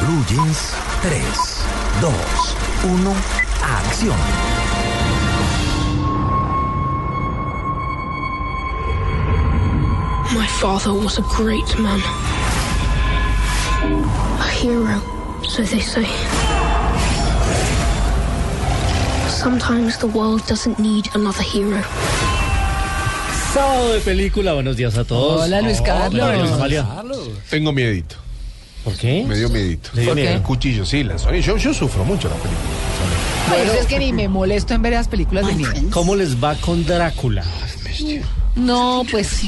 Blue Jeans 3, 2, 1, acción. My father was a great man. A hero, so they say. Sometimes the world doesn't need another hero. Sábado de película, buenos días a todos. Hola, Luis Carlos. Hola, Luis Amalia. Tengo miedito. ¿Por qué? Me dio miedito. ¿Le dio ¿Por qué? miedo? El cuchillo, sí, la Sony. Yo, yo sufro mucho la película. Por eso es que ni me molesto en ver esas películas de miedo. ¿Cómo les va con Drácula? No, pues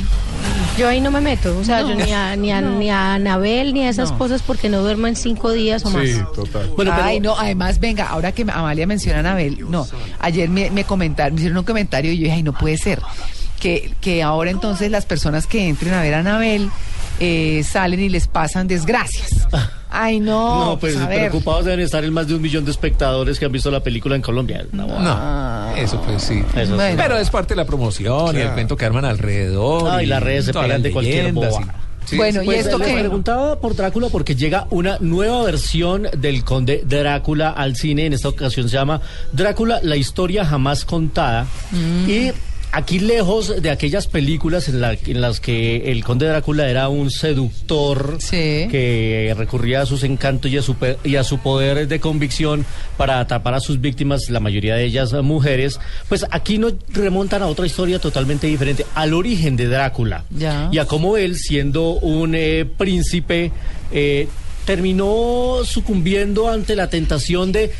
Yo ahí no me meto, o sea, yo ni a, ni a, ni a Anabel ni a esas No. cosas porque no duermo en cinco días o más. Sí, total. Bueno, pero Ay, no, además, venga, ahora que Amalia menciona a Anabel, no, ayer me, me comentaron, me hicieron un comentario y yo dije, ay, no puede ser. Que, que ahora entonces las personas que entren a ver a Anabel eh, salen y les pasan desgracias. Ay, no, no, pues ver. preocupados deben estar el más de un millón de espectadores que han visto la película en Colombia. No, No, eso pues sí. Eso sí. Bueno. Pero es parte de la promoción y el cuento que arman alrededor. Ay, las redes se pegan de cualquier boba. y- sí, Bueno, ¿y Pues esto qué? preguntaba por Drácula porque llega una nueva versión del Conde Drácula al cine. En esta ocasión se llama Drácula, la historia jamás contada. Y aquí lejos de aquellas películas en, la- en las que el Conde Drácula era un seductor Sí. que recurría a sus encantos y a, su, pe- y a su poder de convicción para atrapar a sus víctimas, la mayoría de ellas mujeres, pues aquí nos remontan a otra historia totalmente diferente, al origen de Drácula Ya. y a cómo él, siendo un eh, príncipe, eh, terminó sucumbiendo ante la tentación de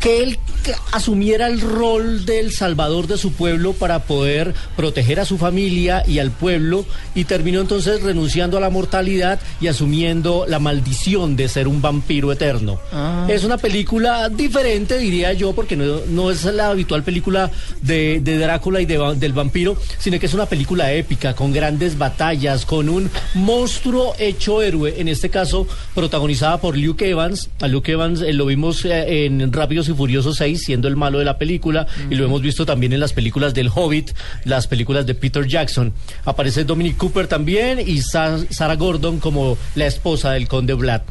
que él que asumiera el rol del salvador de su pueblo para poder proteger a su familia y al pueblo y terminó entonces renunciando a la mortalidad y asumiendo la maldición de ser un vampiro eterno. Es una película diferente, diría yo, porque no, no es la habitual película de, de Drácula y de del vampiro, sino que es una película épica, con grandes batallas, con un monstruo hecho héroe, en este caso protagonizada por Luke Evans. A Luke Evans eh, lo vimos eh, en Rápidos y Furiosos 6, siendo el malo de la película, y lo hemos visto también en las películas del Hobbit, las películas de Peter Jackson. Aparece Dominic Cooper también y Sa- Sarah Gordon como la esposa del Conde Vlad.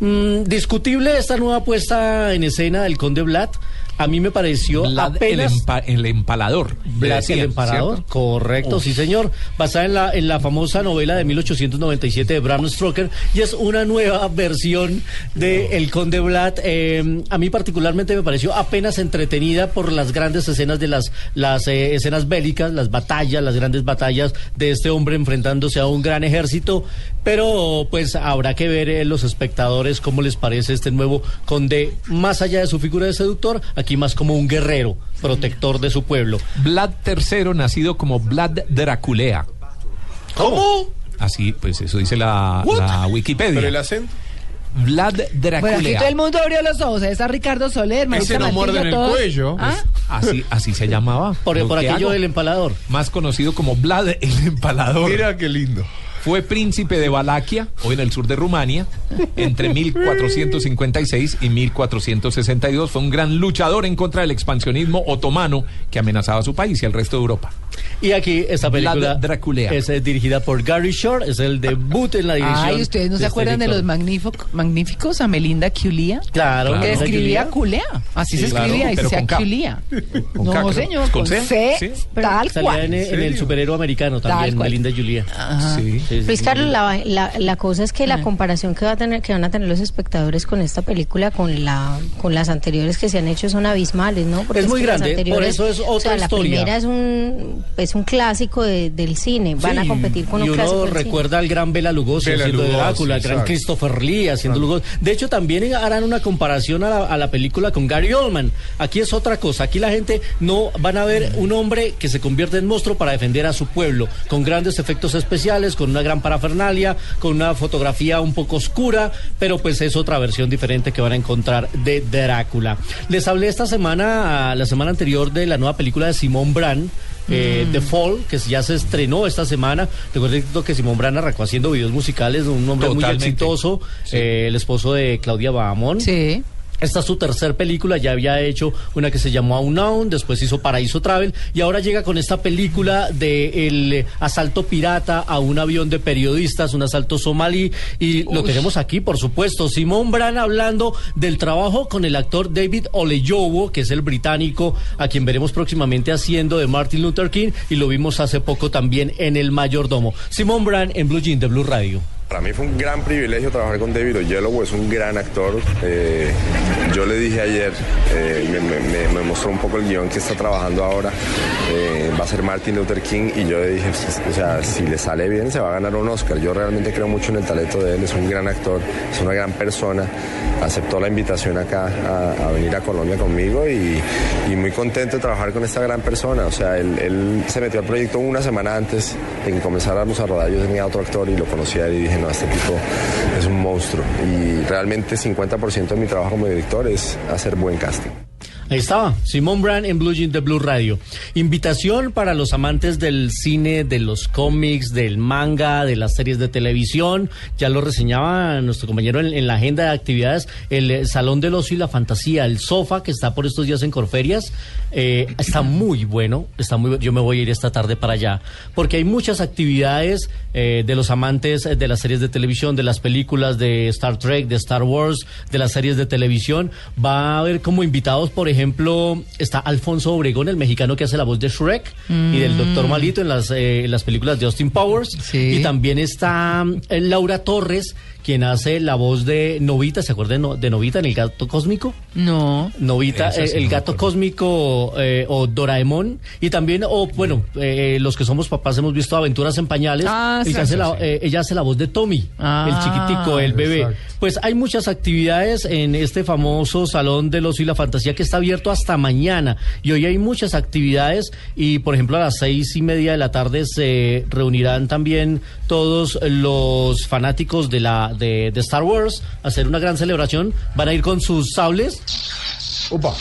Mm, discutible esta nueva puesta en escena del Conde Vlad. A mí me pareció Vlad, el, apenas... empa- el empalador. Vlad decían, el Emparador, ¿cierto? correcto, sí señor, basada en la, en la famosa novela de 1897 de Bram Stoker y es una nueva versión de El Conde Vlad. Eh, a mí particularmente me pareció apenas entretenida por las grandes escenas de las, las eh, escenas bélicas, las batallas, las grandes batallas de este hombre enfrentándose a un gran ejército, pero pues habrá que ver eh, los espectadores cómo les parece este nuevo conde, más allá de su figura de seductor, aquí más como un guerrero, protector de su pueblo. Vlad III, nacido como Vlad Draculea. ¿Cómo? Así, pues eso dice la, la Wikipedia. Pero el acento. Vlad Bueno, aquí Draculea. todo el mundo abrió los ojos. Ahí está Ricardo Soler, Ese no muerde en el todos. cuello. ¿Ah? Así, así se llamaba. Por, por que aquello hago. del empalador. Más conocido como Vlad el Empalador. Mira qué lindo. Fue príncipe de Valaquia, hoy en el sur de Rumania, entre 1456 y 1462. Fue un gran luchador en contra del expansionismo otomano que amenazaba a su país y al resto de Europa. Y aquí esta película Draculea. es eh, dirigida por Gary Shore, es el debut en la dirección. Ay, ¿ustedes no se este acuerdan de los magnífico- magníficos a Melinda Culea? Claro, Claro. Que escribía culea. Así Sí, se claro, escribía y pero se. Con No, K, señor, ¿Con C? C, Sí. tal Salía cual. en, en el superhéroe americano Tal también, cual. Melinda Julia. Sí. Luis. Carlos, la, la, la cosa es que la comparación que va a tener, que van a tener los espectadores con esta película, con la, con las anteriores que se han hecho son abismales, ¿no? Es muy grande, por eso es o sea, otra la historia. primera es un, es un clásico de- del cine, van a competir con y un clásico uno del cine. recuerda al gran Bela Lugosi Bela haciendo de Lugosi, Drácula, al gran exacto. Christopher Lee haciendo Lugosi. De hecho, también harán una comparación a la, a la película con Gary Oldman. Aquí es otra cosa. Aquí la gente no van a ver un hombre que se convierte en monstruo para defender a su pueblo, con grandes efectos especiales, con una gran parafernalia, con una fotografía un poco oscura, pero pues es otra versión diferente que van a encontrar de Drácula. Les hablé esta semana, la semana anterior, de la nueva película de Simón Brand. Eh, The Fall, que ya se estrenó esta semana. Recuerden que Simón Brand arrancó haciendo videos musicales, un hombre muy exitoso, Sí. eh, el esposo de Claudia Bahamón. Sí. Esta es su tercer película, ya había hecho una que se llamó Unknown, después hizo Paraíso Travel y ahora llega con esta película de el asalto pirata a un avión de periodistas, un asalto somalí y lo tenemos aquí, por supuesto, Simón Bran hablando del trabajo con el actor David Oleyowo, que es el británico a quien veremos próximamente haciendo de Martin Luther King y lo vimos hace poco también en El Mayordomo. Simón Bran en Blue Jean de Blue Radio. Para mí fue un gran privilegio trabajar con David Oyelowo, es un gran actor. Eh, yo le dije ayer, eh, me, mostró un poco el guion que está trabajando ahora, eh, va a ser Martin Luther King y yo le dije, o sea, si le sale bien se va a ganar un Oscar. Yo realmente creo mucho en el talento de él, es un gran actor, es una gran persona. Aceptó la invitación acá a, venir a Colombia conmigo y, muy contento de trabajar con esta gran persona. O sea, él, se metió al proyecto una semana antes de que comenzáramos a rodar. Yo tenía otro actor y lo conocía y no, este tipo es un monstruo. Y realmente 50% de mi trabajo como director es hacer buen casting. Ahí estaba, Simón Brand en Blue Jean de Blue Radio. Invitación para los amantes del cine, de los cómics, del manga, de las series de televisión. Ya lo reseñaba nuestro compañero en, la agenda de actividades, el eh, Salón del Ocio y la Fantasía, el sofá que está por estos días en Corferias. eh, está muy bueno, está muy Yo me voy a ir esta tarde para allá, porque hay muchas actividades eh, de los amantes de las series de televisión, de las películas de Star Trek, de Star Wars, de las series de televisión. Va a haber como invitados, por ejemplo, está Alfonso Obregón, el mexicano que hace la voz de Shrek y del Doctor Malito en las, eh, en las películas de Austin Powers. Sí. Y también está eh, Laura Torres, quien hace la voz de Novita, ¿se acuerdan de No- de Novita en El Gato Cósmico? No. Novita, eh, el no gato acuerdo. cósmico eh, o Doraemon y también o bueno eh, los que somos papás hemos visto Aventuras en pañales Ah, y que sí, hace sí, la- sí. eh, ella hace la voz de Tommy Ah, el chiquitico el bebé exacto. pues hay muchas actividades en este famoso salón del ocio y la fantasía que está abierto hasta mañana y hoy hay muchas actividades y por ejemplo a las seis y media de la tarde se reunirán también todos los fanáticos de la de, de Star Wars a hacer una gran celebración van a ir con sus sables Opa.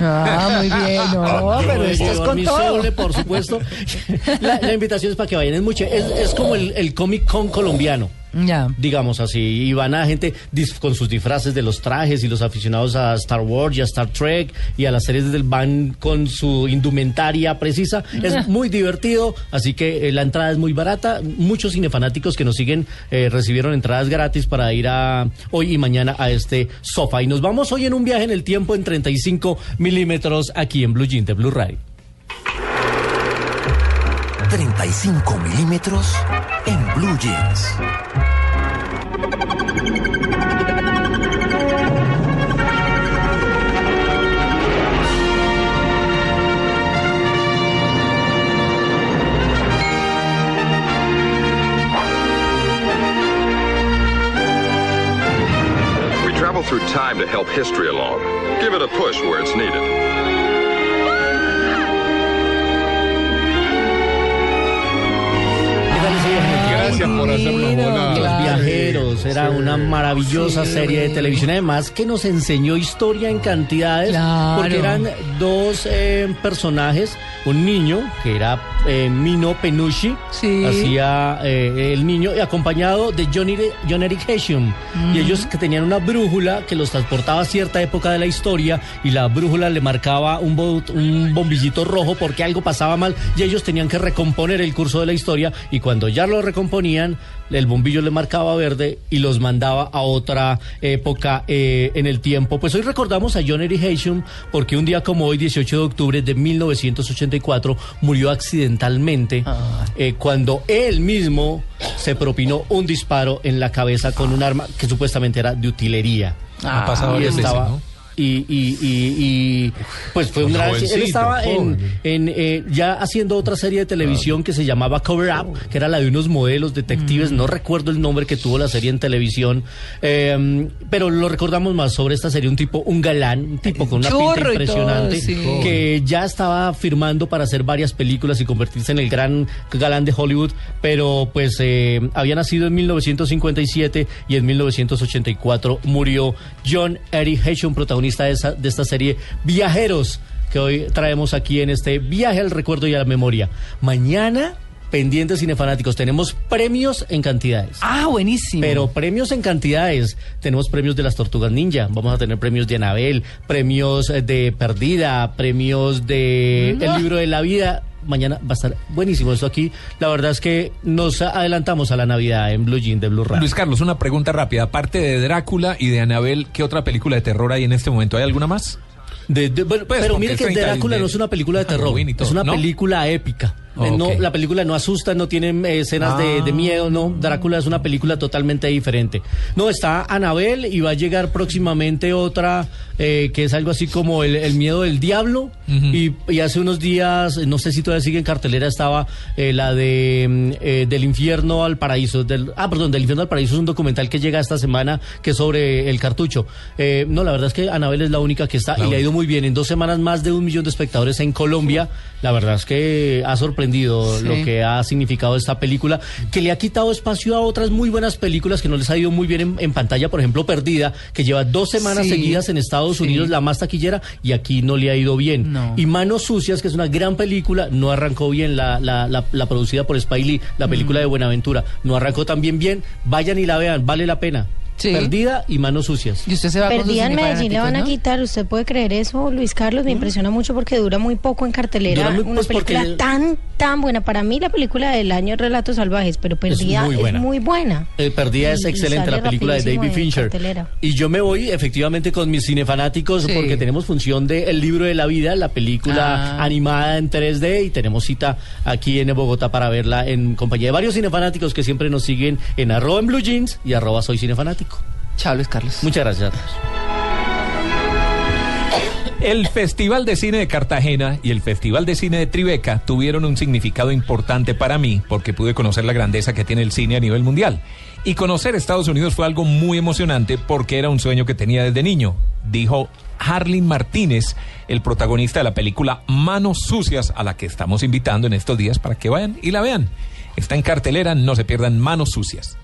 Ah, muy bien. No, Yo pero voy a esto es llevar con mi todo. sable, por supuesto. La, la invitación es para que vayan. Es mucho. Es, es como el, el Comic Con colombiano. Ya. Digamos así, y van a gente con sus disfraces de los trajes y los aficionados a Star Wars y a Star Trek y a las series del van con su indumentaria precisa. Es muy divertido, así que eh, la entrada es muy barata. Muchos cinefanáticos que nos siguen eh, recibieron entradas gratis para ir a hoy y mañana a este sofá. Y nos vamos hoy en un viaje en el tiempo en 35 milímetros aquí en Blue Jean de Blue Radio. 35 milímetros en Blue Jeans. We travel through time to help history along. Give it a push where it's needed. ¿Qué tal ese viaje en el tiempo? Gracias por hacernos volar. Viajeros, era Sí. una maravillosa Sí. serie de televisión, además que nos enseñó historia en cantidades, Claro. porque eran dos eh, personajes, un niño que era eh, Mino Penucci, Sí. hacía eh, el niño, y acompañado de Johnny, John Eric Hesham, y ellos que tenían una brújula que los transportaba a cierta época de la historia, y la brújula le marcaba un, un bombillito rojo porque algo pasaba mal, y ellos tenían que recomponer el curso de la historia, y cuando ya lo recomponían, el bombillo le marcaba verde y los mandaba a otra época eh, en el tiempo. Pues hoy recordamos a John Eric Hesham porque un día como hoy, 18 de octubre de 1984, murió accidentalmente eh, cuando él mismo se propinó un disparo en la cabeza con un arma que supuestamente era de utilería. Ha pasado y varias veces, estaba ¿no? Y, y, y, y, pues fue un Un gran él estaba en, joven. en, eh, ya haciendo otra serie de televisión que se llamaba Cover Up que era la de unos modelos detectives no recuerdo el nombre que tuvo la serie en televisión eh, pero lo recordamos más sobre esta serie un tipo un galán un tipo con una Churro pinta todo, impresionante sí. que ya estaba firmando para hacer varias películas y convertirse en el gran galán de Hollywood pero pues eh, había nacido en 1957 y en 1984 murió John Eric Hesham, protagonista de, de esta serie Viajeros, que hoy traemos aquí en este viaje al recuerdo y a la memoria. Mañana pendientes cinefanáticos. Tenemos premios en cantidades. Ah, buenísimo. Pero premios en cantidades. Tenemos premios de las Tortugas Ninja, vamos a tener premios de Anabel, premios eh, de Perdida, premios de Mm. El Libro de la Vida. Mañana va a estar buenísimo esto aquí. La verdad es que nos adelantamos a la Navidad en Blue Jean de Blue Radio. Luis Carlos, una pregunta rápida. Aparte de Drácula y de Anabel, ¿qué otra película de terror hay en este momento? ¿Hay alguna más? De- de- bueno, Pues, pero mire que 30 Drácula de- no es una película de terror, todo, es una ¿no? película épica. Eh, no, la película no asusta, no tiene eh, escenas de, de miedo, no. Drácula es una película totalmente diferente. No, está Anabel y va a llegar próximamente otra eh, que es algo así como el, el miedo del diablo. y, y hace unos días, no sé si todavía sigue en cartelera, estaba eh, la de mm, eh, Del infierno al paraíso. Del, ah, perdón, Del infierno al paraíso es un documental que llega esta semana que es sobre el cartucho. Eh, no, la verdad es que Anabel es la única que está La y le ha ido muy bien. En dos semanas más de un millón de espectadores en Colombia. La verdad es que ha sorprendido Sí. lo que ha significado esta película, que le ha quitado espacio a otras muy buenas películas que no les ha ido muy bien en, en pantalla. Por ejemplo, Perdida, que lleva dos semanas Sí, seguidas en Estados sí. Unidos, la más taquillera, y aquí no le ha ido bien. No. Y Manos Sucias, que es una gran película, no arrancó bien la, la, la- la producida por Spike Lee, la película Mm. de Buenaventura. No arrancó también bien. Vayan y la vean, vale la pena. Sí. Perdida y Manos Sucias. Y usted se va con sus Perdida en Medellín le van a quitar, ¿usted puede creer eso, Luis Carlos? Me impresiona mucho porque dura muy poco en cartelera. Muy- Una pues, película porque- tan, tan buena. Para mí la película del año es Relatos Salvajes, pero Perdida muy es buena. muy buena. Eh, Perdida Y- es excelente, la película de David Fincher. cartelera. Y yo me voy efectivamente con mis cinefanáticos Sí. porque tenemos función de El libro de la vida, la película Ah. animada en 3D y tenemos cita aquí en Bogotá para verla en compañía de varios cinefanáticos que siempre nos siguen en arroba en blue jeans y arroba soy cinefanático. Chao, Luis Carlos. Muchas gracias a todos. El Festival de Cine de Cartagena y el Festival de Cine de Tribeca tuvieron un significado importante para mí porque pude conocer la grandeza que tiene el cine a nivel mundial. Y conocer Estados Unidos fue algo muy emocionante porque era un sueño que tenía desde niño, dijo Harlin Martínez, el protagonista de la película Manos Sucias, a la que estamos invitando en estos días para que vayan y la vean. Está en cartelera, no se pierdan Manos Sucias.